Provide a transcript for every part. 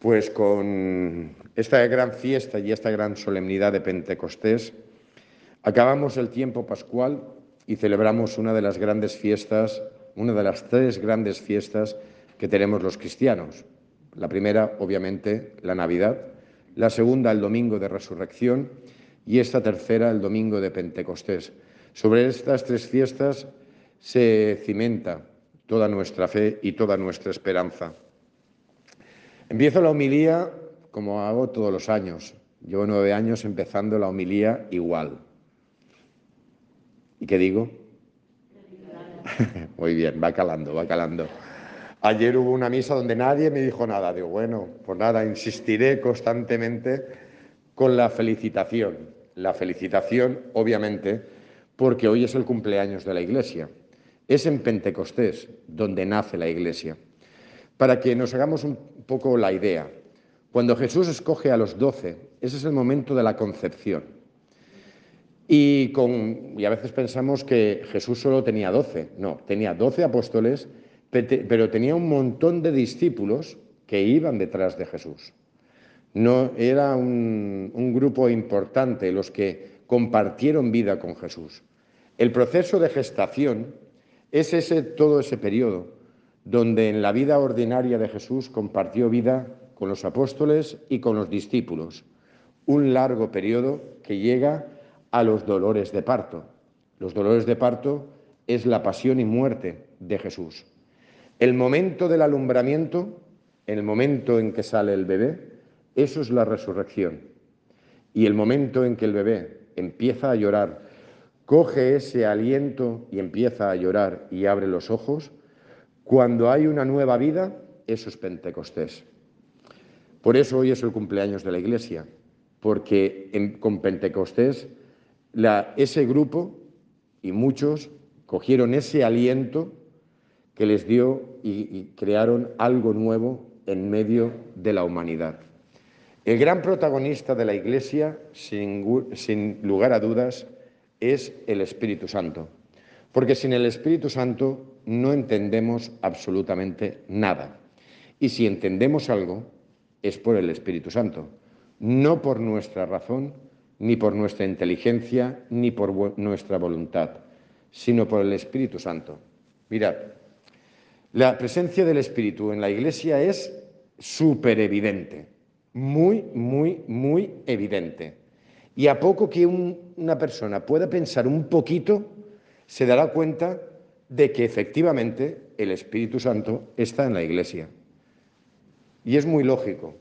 Pues con esta gran fiesta y esta gran solemnidad de Pentecostés, acabamos el tiempo pascual y celebramos una de las grandes fiestas, una de las tres grandes fiestas que tenemos los cristianos. La primera, obviamente, la Navidad, la segunda, el Domingo de Resurrección y esta tercera, el Domingo de Pentecostés. Sobre estas tres fiestas se cimenta toda nuestra fe y toda nuestra esperanza. Empiezo la homilía como hago todos los años. Llevo nueve años empezando la homilía igual. ¿Y qué digo? Muy bien, va calando, va calando. Ayer hubo una misa donde nadie me dijo nada. Digo, bueno, pues nada, insistiré constantemente con la felicitación. La felicitación, obviamente, porque hoy es el cumpleaños de la Iglesia. Es en Pentecostés donde nace la Iglesia. Para que nos hagamos un poco la idea, cuando Jesús escoge a los doce, ese es el momento de la concepción. Y, a veces pensamos que Jesús solo tenía doce. No, tenía doce apóstoles, pero tenía un montón de discípulos que iban detrás de Jesús. No era un, un grupo importante los que compartieron vida con Jesús. El proceso de gestación es ese, todo ese periodo donde en la vida ordinaria de Jesús compartió vida con los apóstoles y con los discípulos. Un largo periodo que llega a los dolores de parto. Los dolores de parto es la pasión y muerte de Jesús. El momento del alumbramiento, el momento en que sale el bebé, eso es la resurrección. Y el momento en que el bebé empieza a llorar, coge ese aliento y empieza a llorar y abre los ojos, cuando hay una nueva vida, eso es Pentecostés. Por eso hoy es el cumpleaños de la Iglesia, porque con Pentecostés ese grupo y muchos cogieron ese aliento que les dio y, crearon algo nuevo en medio de la humanidad. El gran protagonista de la Iglesia, sin lugar a dudas, es el Espíritu Santo. Porque sin el Espíritu Santo no entendemos absolutamente nada. Y si entendemos algo, es por el Espíritu Santo, no por nuestra razón, ni por nuestra inteligencia, ni por nuestra voluntad, sino por el Espíritu Santo. Mirad, la presencia del Espíritu en la Iglesia es súper evidente, muy, muy, muy evidente. Y a poco que una persona pueda pensar un poquito, se dará cuenta de que efectivamente el Espíritu Santo está en la Iglesia. Y es muy lógico.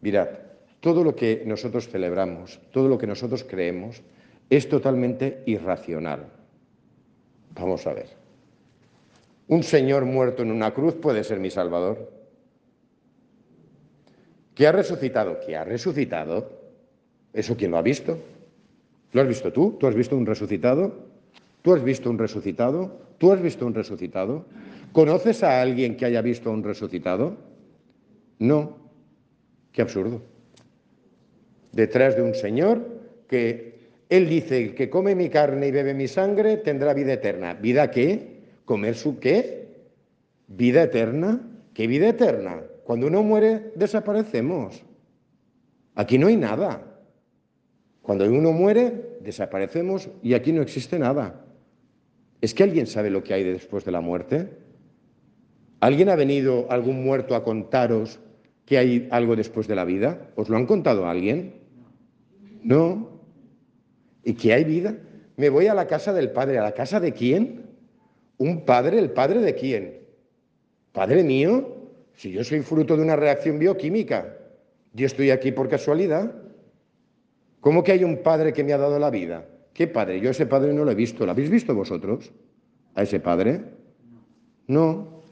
Mirad, todo lo que nosotros celebramos, todo lo que nosotros creemos, es totalmente irracional. Vamos a ver. Un Señor muerto en una cruz puede ser mi Salvador. ¿Qué ha resucitado? ¿Qué ha resucitado? ¿Eso quién lo ha visto? ¿Lo has visto tú? ¿Tú has visto un resucitado? ¿Tú has visto un resucitado? ¿Tú has visto un resucitado? ¿Conoces a alguien que haya visto un resucitado? No. Qué absurdo. Detrás de un Señor que Él dice, que come mi carne y bebe mi sangre tendrá vida eterna. ¿Vida qué? ¿Comer su qué? ¿Vida eterna? ¿Qué vida eterna? Cuando uno muere, desaparecemos. Aquí no hay nada. Cuando uno muere, desaparecemos y aquí no existe nada. ¿Es que alguien sabe lo que hay después de la muerte? ¿Alguien ha venido, algún muerto, a contaros que hay algo después de la vida? ¿Os lo han contado alguien? No. ¿Y que hay vida? Me voy a la casa del Padre. ¿A la casa de quién? ¿Un padre? ¿El padre de quién? ¿Padre mío? Si yo soy fruto de una reacción bioquímica, yo estoy aquí por casualidad. ¿Cómo que hay un padre que me ha dado la vida? ¿Qué padre? Yo ese padre no lo he visto. ¿Lo habéis visto vosotros? ¿A ese padre? No.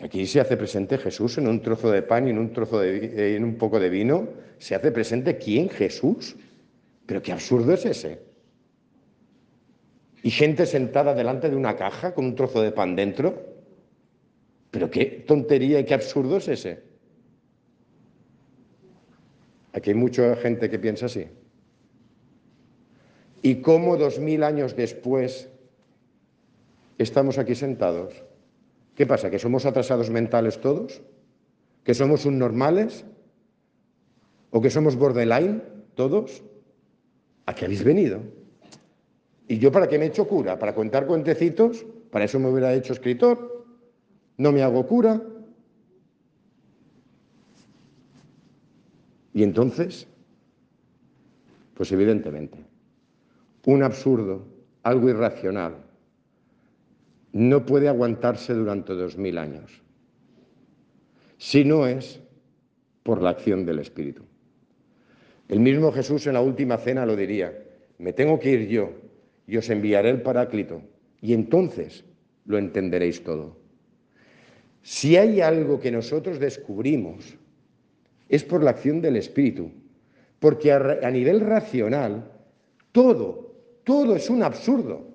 Aquí se hace presente Jesús en un trozo de pan y en un, trozo de, eh, en un poco de vino. Se hace presente quién, Jesús. Pero qué absurdo es ese. Y gente sentada delante de una caja con un trozo de pan dentro. Pero qué tontería y qué absurdo es ese. Aquí hay mucha gente que piensa así. ¿Y cómo dos mil años después estamos aquí sentados? ¿Qué pasa? ¿Que somos atrasados mentales todos? ¿Que somos un normales? ¿O que somos borderline todos? ¿A qué habéis venido? ¿Y yo para qué me he hecho cura? ¿Para contar cuentecitos? Para eso me hubiera hecho escritor. No me hago cura. Y entonces, pues evidentemente, un absurdo, algo irracional, no puede aguantarse durante dos mil años, si no es por la acción del Espíritu. El mismo Jesús en la última cena lo diría, me tengo que ir yo y os enviaré el Paráclito, y entonces lo entenderéis todo. Si hay algo que nosotros descubrimos, es por la acción del Espíritu, porque a, nivel racional, todo, todo es un absurdo.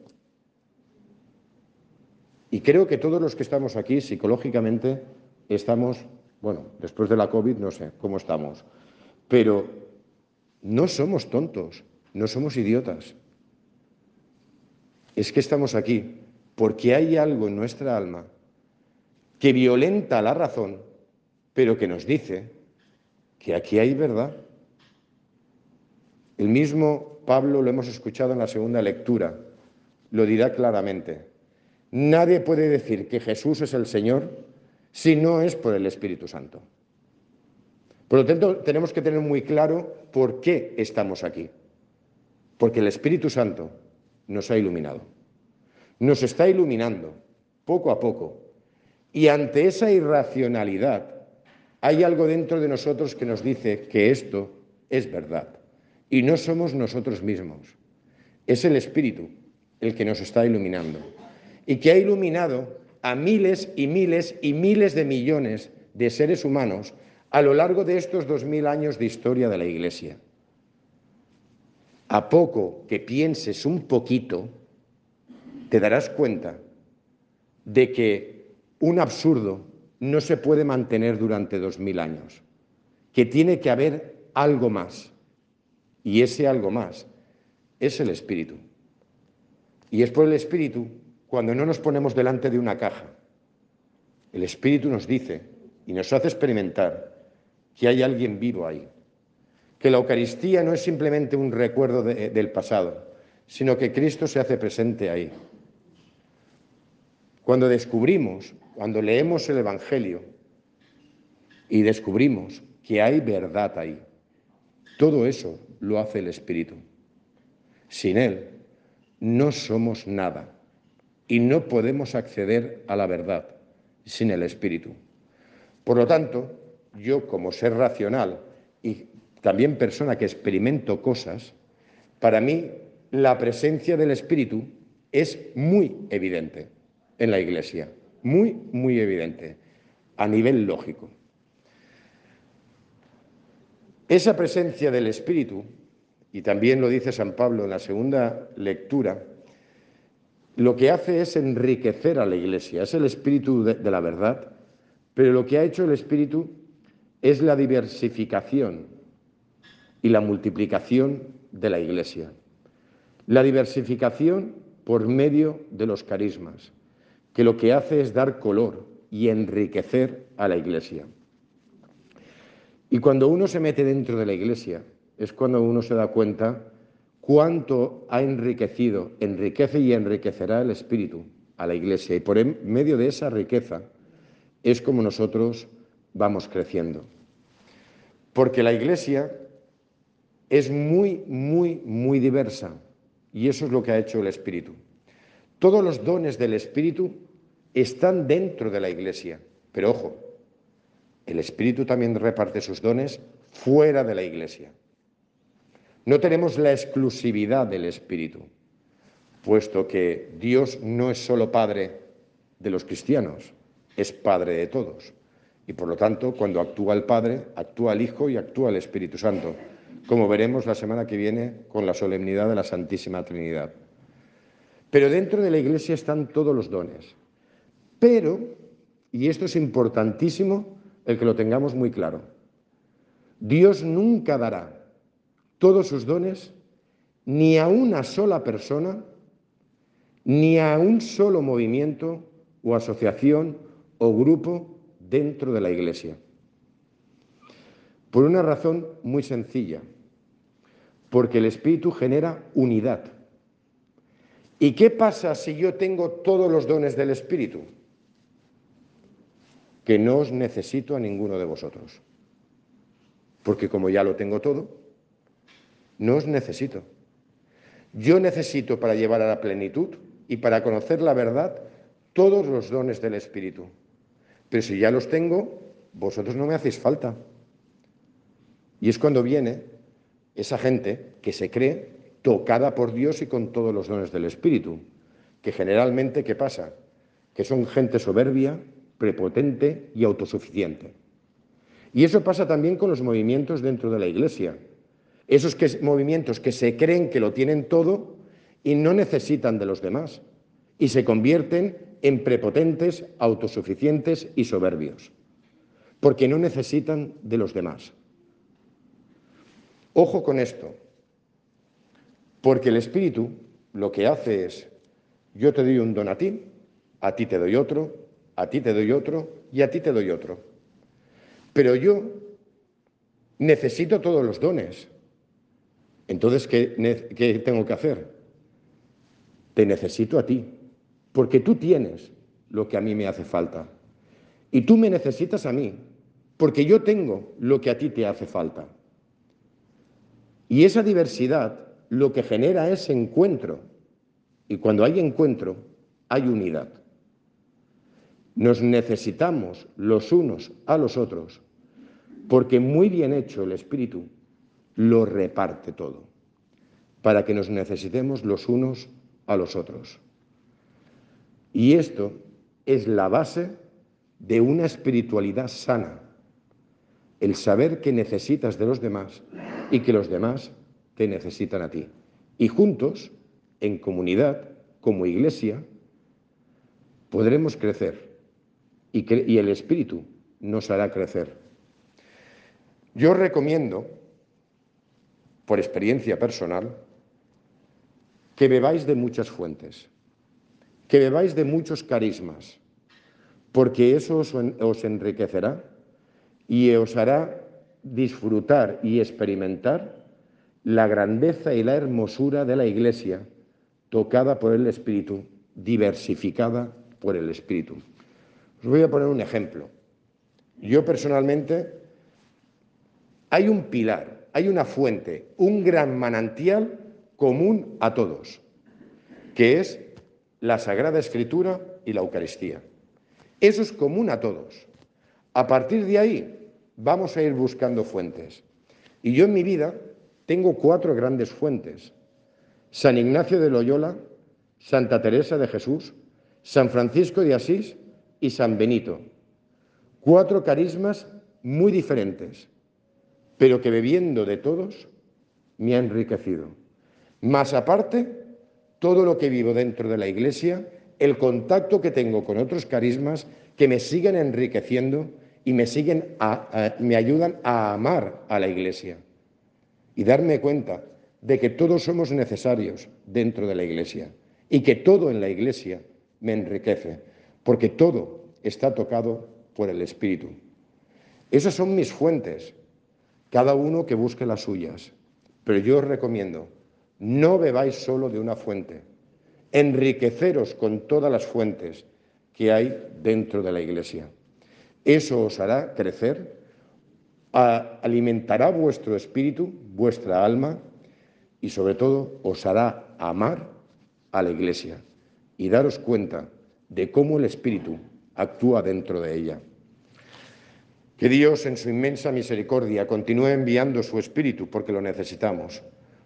Y creo que todos los que estamos aquí psicológicamente estamos, bueno, después de la COVID no sé cómo estamos, pero no somos tontos, no somos idiotas. Es que estamos aquí porque hay algo en nuestra alma que violenta la razón, pero que nos dice que aquí hay verdad. El mismo Pablo lo hemos escuchado en la segunda lectura, lo dirá claramente. Nadie puede decir que Jesús es el Señor si no es por el Espíritu Santo. Por lo tanto, tenemos que tener muy claro por qué estamos aquí. Porque el Espíritu Santo nos ha iluminado. Nos está iluminando poco a poco. Y ante esa irracionalidad hay algo dentro de nosotros que nos dice que esto es verdad. Y no somos nosotros mismos. Es el Espíritu el que nos está iluminando y que ha iluminado a miles y miles y miles de millones de seres humanos a lo largo de estos dos mil años de historia de la Iglesia. A poco que pienses un poquito, te darás cuenta de que un absurdo no se puede mantener durante dos mil años, que tiene que haber algo más. Y ese algo más es el espíritu. Y es por el espíritu cuando no nos ponemos delante de una caja. El Espíritu nos dice y nos hace experimentar que hay alguien vivo ahí, que la Eucaristía no es simplemente un recuerdo del pasado, sino que Cristo se hace presente ahí. Cuando descubrimos, cuando leemos el Evangelio y descubrimos que hay verdad ahí, todo eso lo hace el Espíritu. Sin Él no somos nada y no podemos acceder a la verdad sin el Espíritu. Por lo tanto, yo como ser racional y también persona que experimento cosas, para mí la presencia del Espíritu es muy evidente en la Iglesia, muy, muy evidente, a nivel lógico. Esa presencia del Espíritu, y también lo dice San Pablo en la segunda lectura, lo que hace es enriquecer a la Iglesia, es el espíritu de, la verdad, pero lo que ha hecho el espíritu es la diversificación y la multiplicación de la Iglesia. La diversificación por medio de los carismas, que lo que hace es dar color y enriquecer a la Iglesia. Y cuando uno se mete dentro de la Iglesia, es cuando uno se da cuenta cuánto ha enriquecido, enriquece y enriquecerá el Espíritu a la Iglesia. Y por medio de esa riqueza es como nosotros vamos creciendo. Porque la Iglesia es muy, muy, muy diversa. Y eso es lo que ha hecho el Espíritu. Todos los dones del Espíritu están dentro de la Iglesia. Pero ojo, el Espíritu también reparte sus dones fuera de la Iglesia. No tenemos la exclusividad del Espíritu, puesto que Dios no es solo Padre de los cristianos, es Padre de todos. Y por lo tanto, cuando actúa el Padre, actúa el Hijo y actúa el Espíritu Santo, como veremos la semana que viene con la solemnidad de la Santísima Trinidad. Pero dentro de la Iglesia están todos los dones. Pero, y esto es importantísimo, el que lo tengamos muy claro, Dios nunca dará todos sus dones ni a una sola persona, ni a un solo movimiento o asociación o grupo dentro de la Iglesia. Por una razón muy sencilla, porque el Espíritu genera unidad. ¿Y qué pasa si yo tengo todos los dones del Espíritu? Que no os necesito a ninguno de vosotros. Porque como ya lo tengo todo, no os necesito. Yo necesito para llevar a la plenitud y para conocer la verdad todos los dones del Espíritu. Pero si ya los tengo, vosotros no me hacéis falta. Y es cuando viene esa gente que se cree tocada por Dios y con todos los dones del Espíritu, que generalmente, ¿qué pasa? Que son gente soberbia, prepotente y autosuficiente. Y eso pasa también con los movimientos dentro de la Iglesia. Esos movimientos que se creen que lo tienen todo y no necesitan de los demás y se convierten en prepotentes, autosuficientes y soberbios, porque no necesitan de los demás. Ojo con esto, porque el Espíritu lo que hace es, yo te doy un don a ti, a ti te doy otro, a ti te doy otro y a ti te doy otro. Pero yo necesito todos los dones. Entonces, ¿qué, ¿qué, tengo que hacer? Te necesito a ti, porque tú tienes lo que a mí me hace falta. Y tú me necesitas a mí, porque yo tengo lo que a ti te hace falta. Y esa diversidad lo que genera es encuentro. Y cuando hay encuentro, hay unidad. Nos necesitamos los unos a los otros, porque muy bien hecho el Espíritu lo reparte todo, para que nos necesitemos los unos a los otros. Y esto es la base de una espiritualidad sana, el saber que necesitas de los demás y que los demás te necesitan a ti. Y juntos, en comunidad, como iglesia, podremos crecer y, el Espíritu nos hará crecer. Yo recomiendo, por experiencia personal, que bebáis de muchas fuentes, que bebáis de muchos carismas, porque eso os enriquecerá y os hará disfrutar y experimentar la grandeza y la hermosura de la Iglesia, tocada por el Espíritu, diversificada por el Espíritu. Os voy a poner un ejemplo. Yo personalmente, hay un pilar, hay una fuente, un gran manantial común a todos, que es la Sagrada Escritura y la Eucaristía. Eso es común a todos. A partir de ahí vamos a ir buscando fuentes. Y yo en mi vida tengo cuatro grandes fuentes. San Ignacio de Loyola, Santa Teresa de Jesús, San Francisco de Asís y San Benito. Cuatro carismas muy diferentes, pero que bebiendo de todos me ha enriquecido. Más aparte, todo lo que vivo dentro de la Iglesia, el contacto que tengo con otros carismas que me siguen enriqueciendo y me, siguen me ayudan a amar a la Iglesia y darme cuenta de que todos somos necesarios dentro de la Iglesia y que todo en la Iglesia me enriquece, porque todo está tocado por el Espíritu. Esas son mis fuentes, cada uno que busque las suyas, pero yo os recomiendo, no bebáis solo de una fuente, enriqueceros con todas las fuentes que hay dentro de la Iglesia. Eso os hará crecer alimentará vuestro espíritu, vuestra alma y sobre todo os hará amar a la iglesia y daros cuenta de cómo el espíritu actúa dentro de ella. Que Dios en su inmensa misericordia continúe enviando su espíritu porque lo necesitamos,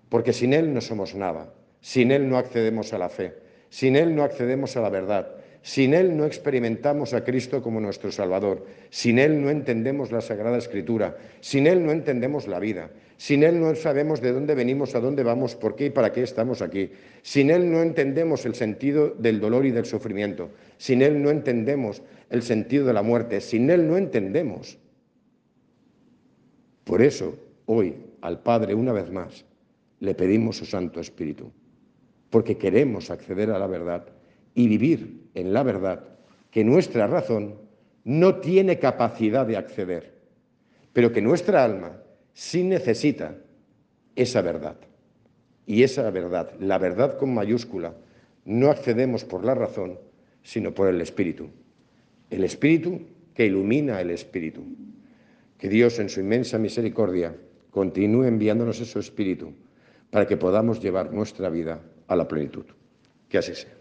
porque sin Él no somos nada, sin Él no accedemos a la fe, sin Él no accedemos a la verdad, sin Él no experimentamos a Cristo como nuestro Salvador. Sin Él no entendemos la Sagrada Escritura. Sin Él no entendemos la vida. Sin Él no sabemos de dónde venimos, a dónde vamos, por qué y para qué estamos aquí. Sin Él no entendemos el sentido del dolor y del sufrimiento. Sin Él no entendemos el sentido de la muerte. Sin Él no entendemos. Por eso, hoy, al Padre, una vez más, le pedimos su Santo Espíritu, porque queremos acceder a la verdad y vivir en la verdad que nuestra razón no tiene capacidad de acceder, pero que nuestra alma sí necesita esa verdad. Y esa verdad, la verdad con mayúscula, no accedemos por la razón, sino por el Espíritu. El Espíritu que ilumina el Espíritu. Que Dios en su inmensa misericordia continúe enviándonos ese Espíritu para que podamos llevar nuestra vida a la plenitud. Que así sea.